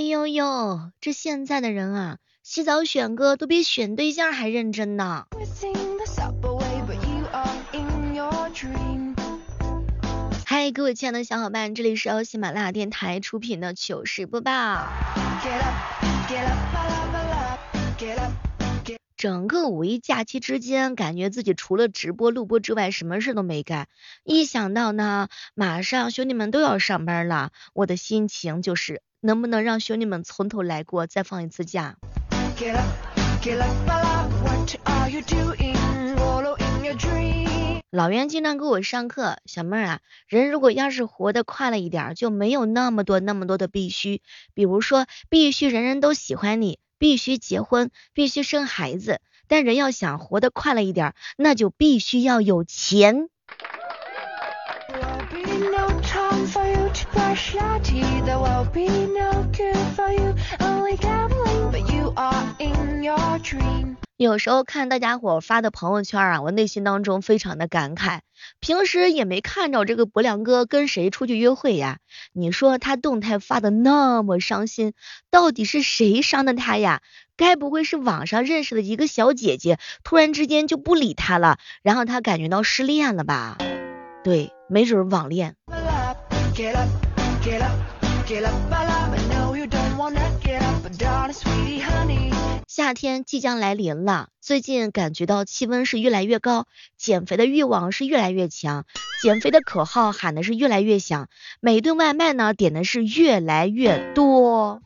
呦呦，这现在的人啊，洗澡选歌都比选对象还认真呢。嗨，各位亲爱的小伙伴，这里是由喜马拉雅电台出品的糗事播报。整个五一假期之间，感觉自己除了直播录播之外，什么事都没干。一想到呢，马上兄弟们都要上班了，我的心情就是能不能让兄弟们从头来过，再放一次假。老袁经常给我上课，小妹儿啊，人如果要是活得快乐一点，就没有那么多那么多的必须，比如说必须人人都喜欢你。必须结婚，必须生孩子，但人要想活得快乐一点，那就必须要有钱。有时候看大家伙发的朋友圈啊，我内心当中非常的感慨。平时也没看着这个博良哥跟谁出去约会呀？你说他动态发的那么伤心，到底是谁伤的他呀？该不会是网上认识的一个小姐姐，突然之间就不理他了，然后他感觉到失恋了吧？对，没准网恋。夏天即将来临了，最近感觉到气温是越来越高，减肥的欲望是越来越强，减肥的口号喊的是越来越响，每顿外卖呢点的是越来越多，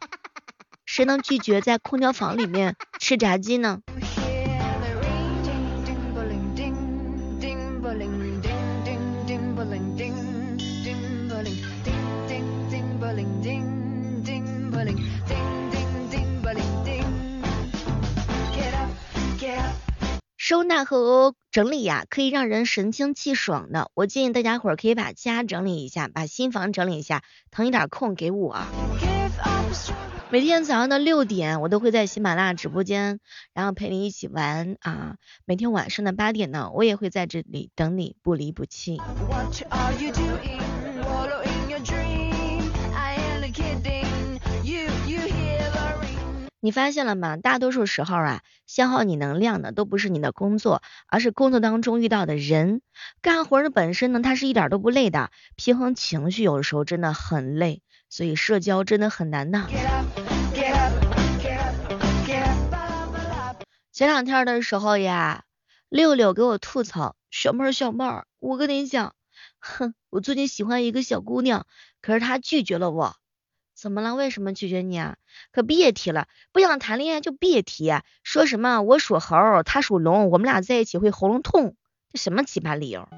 谁能拒绝在空调房里面吃炸鸡呢？收纳和整理呀，可以让人神清气爽的。我建议大家伙儿可以把家整理一下，把新房整理一下，腾一点空给我。每天早上的六点，我都会在喜马拉雅直播间，然后陪你一起玩啊。每天晚上的八点呢，我也会在这里等你，不离不弃。你发现了吗？大多数时候啊，消耗你能量的都不是你的工作，而是工作当中遇到的人。干活的本身呢，它是一点都不累的，平衡情绪有的时候真的很累，所以社交真的很难呐。前两天的时候呀，六六给我吐槽，小妹儿小妹儿，我跟你讲，哼，我最近喜欢一个小姑娘，可是她拒绝了我。怎么了？为什么拒绝你啊？可别提了，不想谈恋爱就别提。说什么我属猴，他属龙，我们俩在一起会喉咙痛，这什么奇葩理由？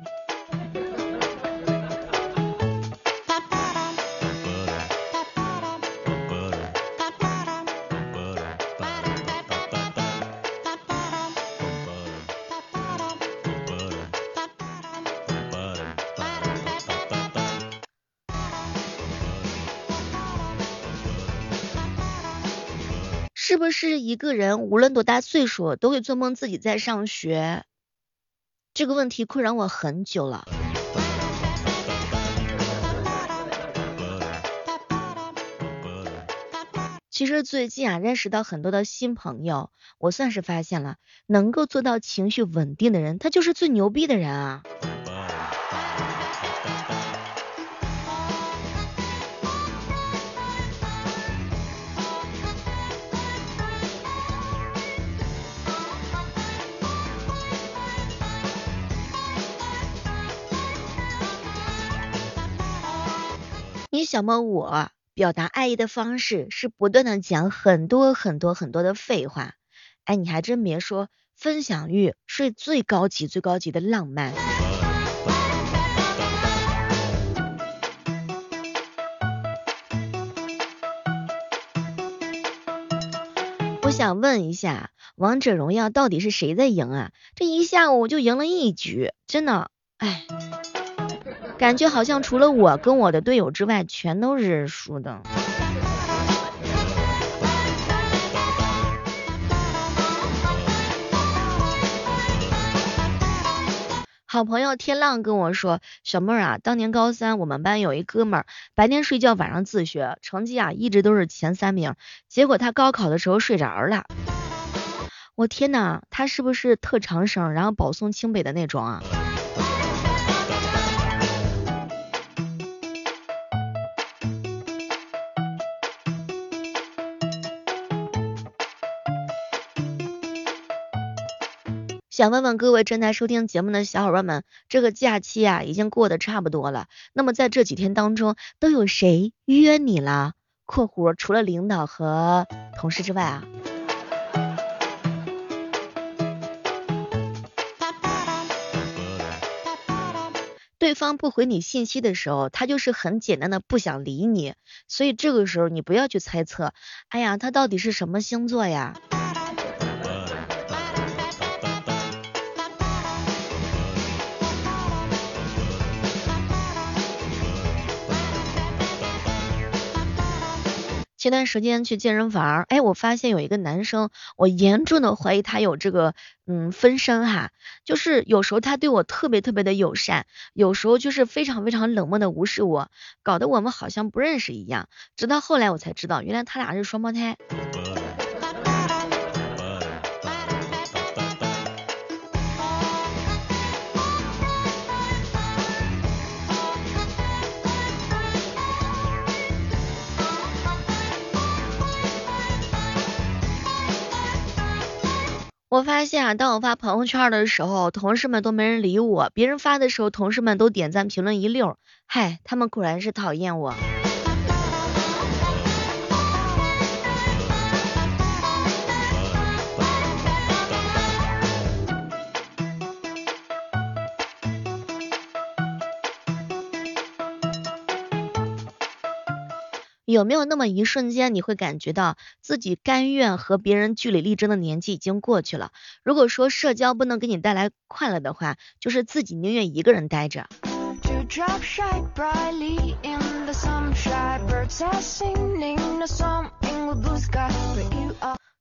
不是一个人无论多大岁数都会做梦自己在上学？这个问题困扰我很久了。其实最近啊，认识到很多的新朋友，我算是发现了，能够做到情绪稳定的人，他就是最牛逼的人啊。小么我表达爱意的方式是不断的讲很多很多很多的废话，哎，你还真别说，分享欲是最高级最高级的浪漫。我想问一下，王者荣耀到底是谁在赢啊？这一下午就赢了一局，真的，哎。感觉好像除了我跟我的队友之外，全都是输的。好朋友天浪跟我说，小妹儿啊，当年高三我们班有一哥们儿，白天睡觉晚上自学，成绩啊一直都是前三名，结果他高考的时候睡着了。我天呐，他是不是特长生，然后保送清北的那种啊？想问问各位正在收听节目的小伙伴们，这个假期啊已经过得差不多了，那么在这几天当中都有谁约你了？（括弧除了领导和同事之外啊。）对方不回你信息的时候，他就是很简单的不想理你，所以这个时候你不要去猜测，哎呀，他到底是什么星座呀？前段时间去健身房，哎，我发现有一个男生，我严重的怀疑他有这个嗯分身哈，就是有时候他对我特别特别的友善，有时候就是非常非常冷漠的无视我，搞得我们好像不认识一样。直到后来我才知道，原来他俩是双胞胎。我发现啊，当我发朋友圈的时候，同事们都没人理我；别人发的时候，同事们都点赞评论一溜。嗨，他们果然是讨厌我。有没有那么一瞬间，你会感觉到自己甘愿和别人据理力争的年纪已经过去了？如果说社交不能给你带来快乐的话，就是自己宁愿一个人待着。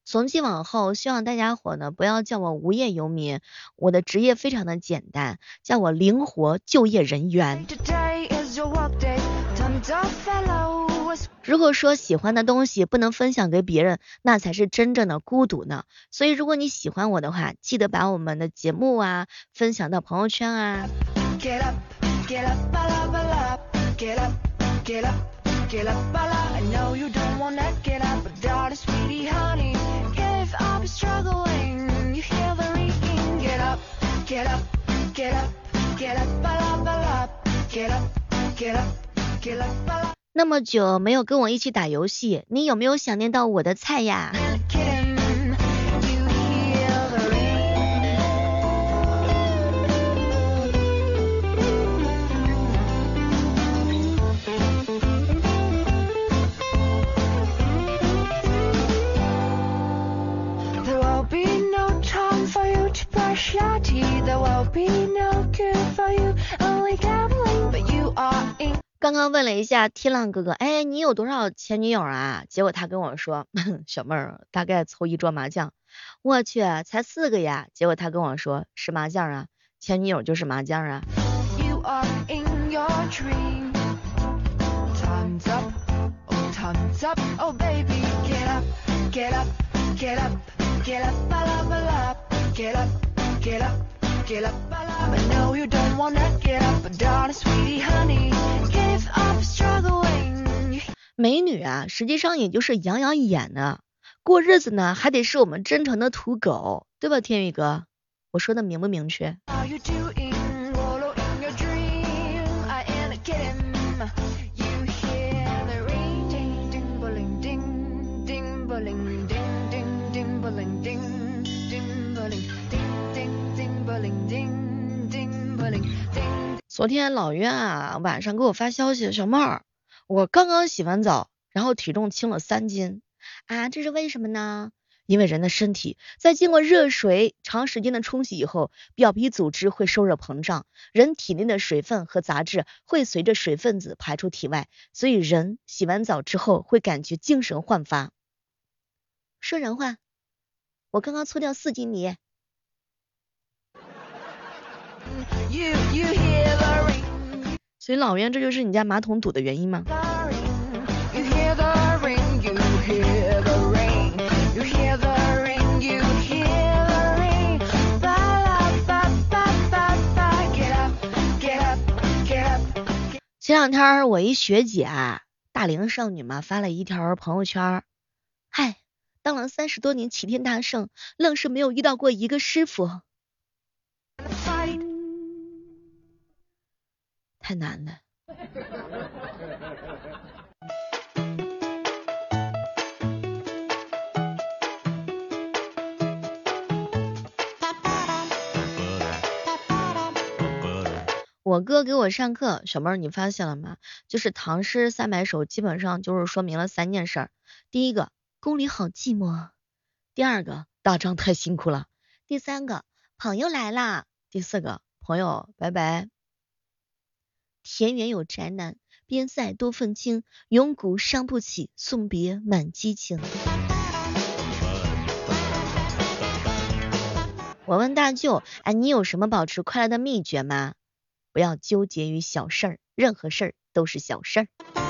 从今往后，希望大家伙呢不要叫我无业游民，我的职业非常的简单，叫我灵活就业人员。如果说喜欢的东西不能分享给别人，那才是真正的孤独呢。所以如果你喜欢我的话，记得把我们的节目啊分享到朋友圈啊。那么久没有跟我一起打游戏，你有没有想念到我的菜呀？刚刚问了一下天浪哥哥，哎，你有多少前女友啊？结果他跟我说，小妹儿大概凑一桌麻将。我去，才四个呀。结果他跟我说是麻将啊，前女友就是麻将啊。美女啊，实际上也就是养养眼呢。过日子呢，还得是我们真诚的土狗，对吧，天宇哥？我说的明不明确？昨天老袁啊晚上给我发消息，小妹儿，我刚刚洗完澡，然后体重轻了三斤啊，这是为什么呢？因为人的身体在经过热水长时间的冲洗以后，表皮组织会受热膨胀，人体内的水分和杂质会随着水分子排出体外，所以人洗完澡之后会感觉精神焕发。说人话，我刚刚搓掉四斤泥。所以老袁，这就是你家马桶堵的原因吗？前两天我一学姐啊，大龄少女嘛，发了一条朋友圈，嗨，当了三十多年齐天大圣，愣是没有遇到过一个师傅，太难了。我哥给我上课，小妹儿你发现了吗？就是唐诗三百首，基本上就是说明了三件事。第一个，宫里好寂寞；第二个，打仗太辛苦了；第三个，朋友来啦；第四个，朋友拜拜。田园有宅男，边塞多愤青，永古伤不起，送别满激情。我问大舅，哎，你有什么保持快乐的秘诀吗？不要纠结于小事儿，任何事儿都是小事儿。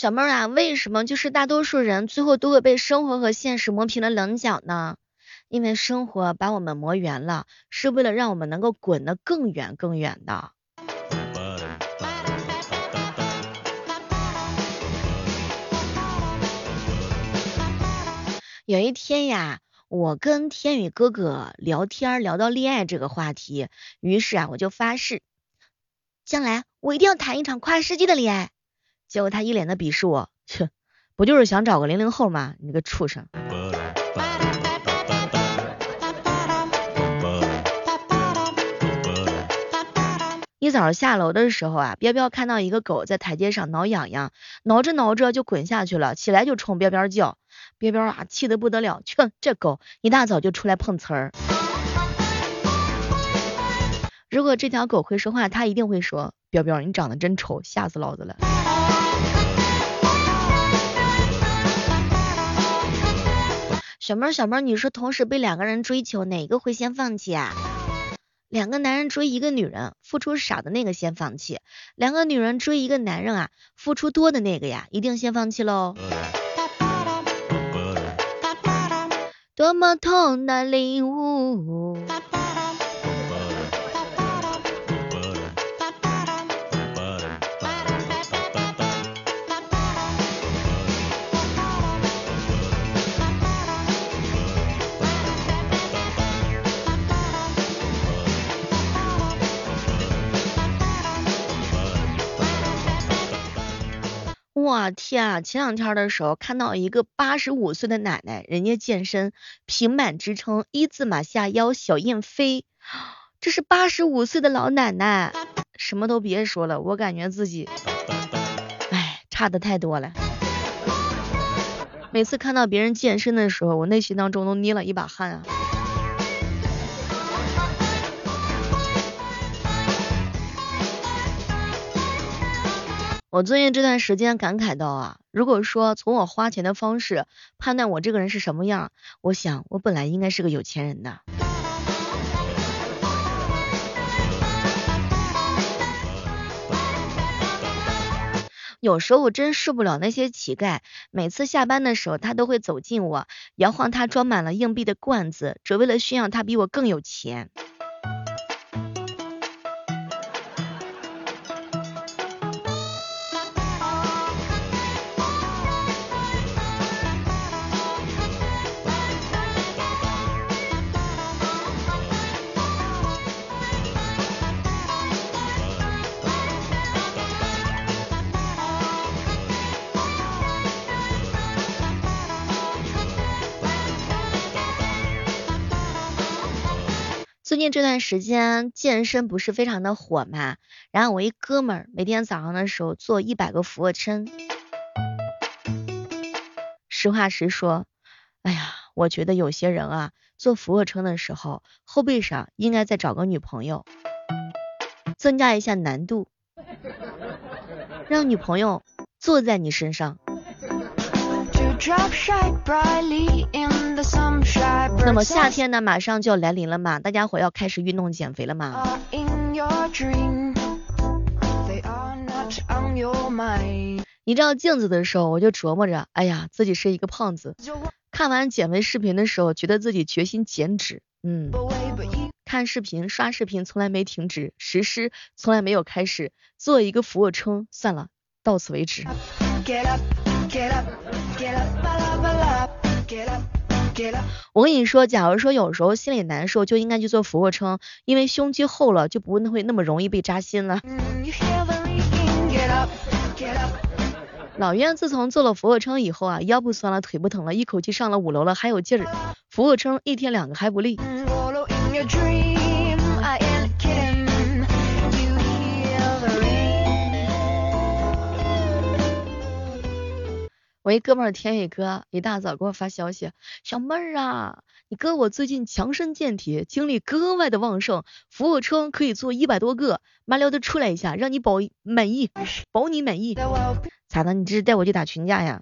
小妹儿啊，为什么就是大多数人最后都会被生活和现实磨平了棱角呢？因为生活把我们磨圆了，是为了让我们能够滚得更远更远的。有一天呀，我跟天宇哥哥聊天，聊到恋爱这个话题，于是啊，我就发誓，将来我一定要谈一场跨世纪的恋爱。结果他一脸的鄙视我，切，不就是想找个零零后吗？你个畜生！一早上下楼的时候啊，彪彪看到一个狗在台阶上挠痒痒，挠着挠着就滚下去了，起来就冲彪彪叫，彪彪啊气得不得了，切，这狗一大早就出来碰瓷儿。如果这条狗会说话，它一定会说，彪彪你长得真丑，吓死老子了。小妹儿，小妹儿，你说同时被两个人追求，哪个会先放弃啊？两个男人追一个女人，付出少的那个先放弃；两个女人追一个男人啊，付出多的那个呀，一定先放弃喽。多么痛的领悟。我天啊！前两天的时候看到一个八十五岁的奶奶，人家健身，平板支撑，一字马下腰，小燕飞。这是八十五岁的老奶奶，什么都别说了，我感觉自己，哎，差的太多了。每次看到别人健身的时候，我内心当中都捏了一把汗啊。我最近这段时间感慨到啊，如果说从我花钱的方式判断我这个人是什么样，我想我本来应该是个有钱人的。有时候我真受不了那些乞丐，每次下班的时候他都会走近我，摇晃他装满了硬币的罐子，只为了炫耀他比我更有钱。近这段时间健身不是非常的火嘛，然后我一哥们儿每天早上的时候做一百个俯卧撑，实话实说，哎呀，我觉得有些人啊，做俯卧撑的时候，后背上应该再找个女朋友，增加一下难度，让女朋友坐在你身上。那么夏天呢，马上就要来临了嘛，大家伙要开始运动减肥了嘛。你照镜子的时候，我就琢磨着，哎呀，自己是一个胖子。看完减肥视频的时候，觉得自己决心减脂。嗯，看视频刷视频从来没停止，实施从来没有开始，做一个俯卧撑，算了，到此为止。我跟你说，假如说有时候心里难受，就应该去做俯卧撑，因为胸肌厚了，就不会那么容易被扎心了。老袁自从做了俯卧撑以后啊，腰不酸了，腿不疼了，一口气上了五楼了，还有劲儿。俯卧撑一天两个还不累。我一哥们儿天宇哥一大早给我发消息，小妹儿啊，你哥我最近强身健体，精力格外的旺盛，俯卧撑可以做一百多个，麻溜的出来一下，让你保满意，保你满意。咋的？你这是带我去打群架呀？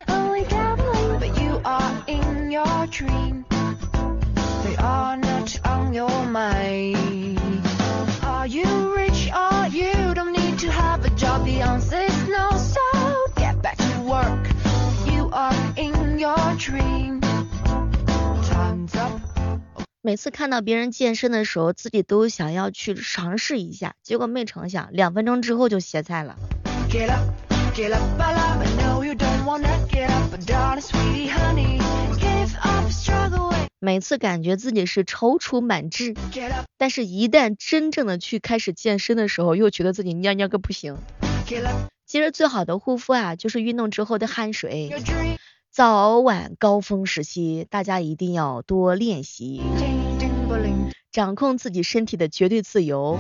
每次看到别人健身的时候，自己都想要去尝试一下，结果没成想，两分钟之后就歇菜了。每次感觉自己是踌躇满志，但是一旦真正的去开始健身的时候，又觉得自己蔫蔫个不行。其实最好的护肤啊，就是运动之后的汗水。早晚高峰时期，大家一定要多练习，掌控自己身体的绝对自由。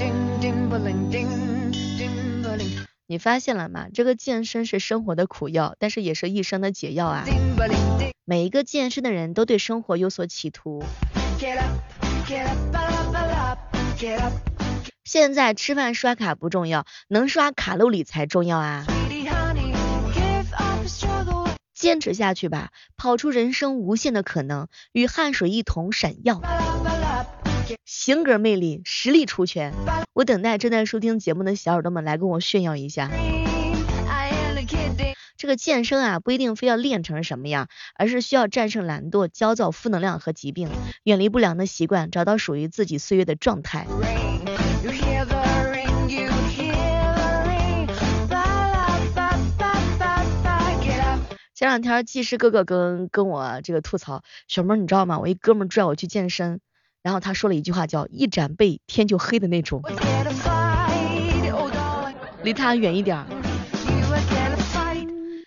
你发现了吗？这个健身是生活的苦药，但是也是一生的解药啊！每一个健身的人都对生活有所企图。现在吃饭刷卡不重要，能刷卡路里才重要啊！坚持下去吧，跑出人生无限的可能，与汗水一同闪耀。性格魅力，实力出拳。我等待正在收听节目的小耳朵们来跟我炫耀一下。这个健身啊，不一定非要练成什么样，而是需要战胜懒惰、焦躁、负能量和疾病，远离不良的习惯，找到属于自己岁月的状态。前两天技师哥哥跟跟我这个吐槽，小妹你知道吗？我一哥们拽我去健身，然后他说了一句话叫一展背天就黑的那种，离他远一点。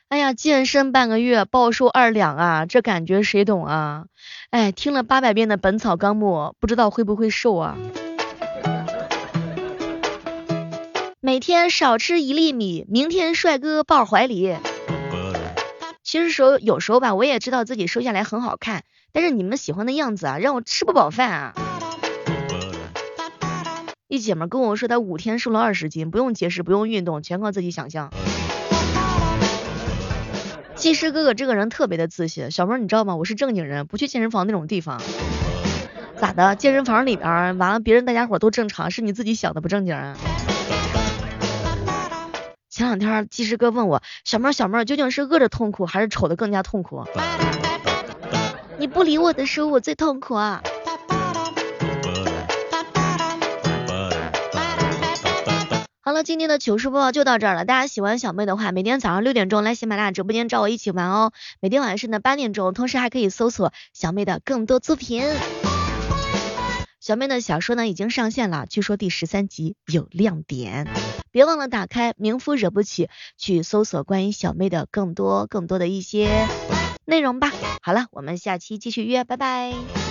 哎呀，健身半个月暴瘦二两啊，这感觉谁懂啊？哎，听了八百遍的本草纲目，不知道会不会瘦啊？每天少吃一粒米，明天帅哥抱怀里。其实时候有时候吧，我也知道自己瘦下来很好看，但是你们喜欢的样子啊，让我吃不饱饭啊。一姐们跟我说，她五天瘦了二十斤，不用节食，不用运动，全靠自己想象。技师哥哥这个人特别的自信，小妹你知道吗？我是正经人，不去健身房那种地方。咋的？健身房里边完了，别人大家伙都正常，是你自己想的不正经啊？前两天技师哥问我，小妹儿小妹儿究竟是饿着痛苦，还是丑的更加痛苦？你不理我的时候，我最痛苦啊！好了，今天的糗事播报就到这儿了。大家喜欢小妹的话，每天早上六点钟来喜马拉雅直播间找我一起玩哦。每天晚上的八点钟，同时还可以搜索小妹的更多作品。小妹的小说呢已经上线了，据说第十三集有亮点，别忘了打开名夫惹不起去搜索关于小妹的更多更多的一些内容吧。好了，我们下期继续约，拜拜。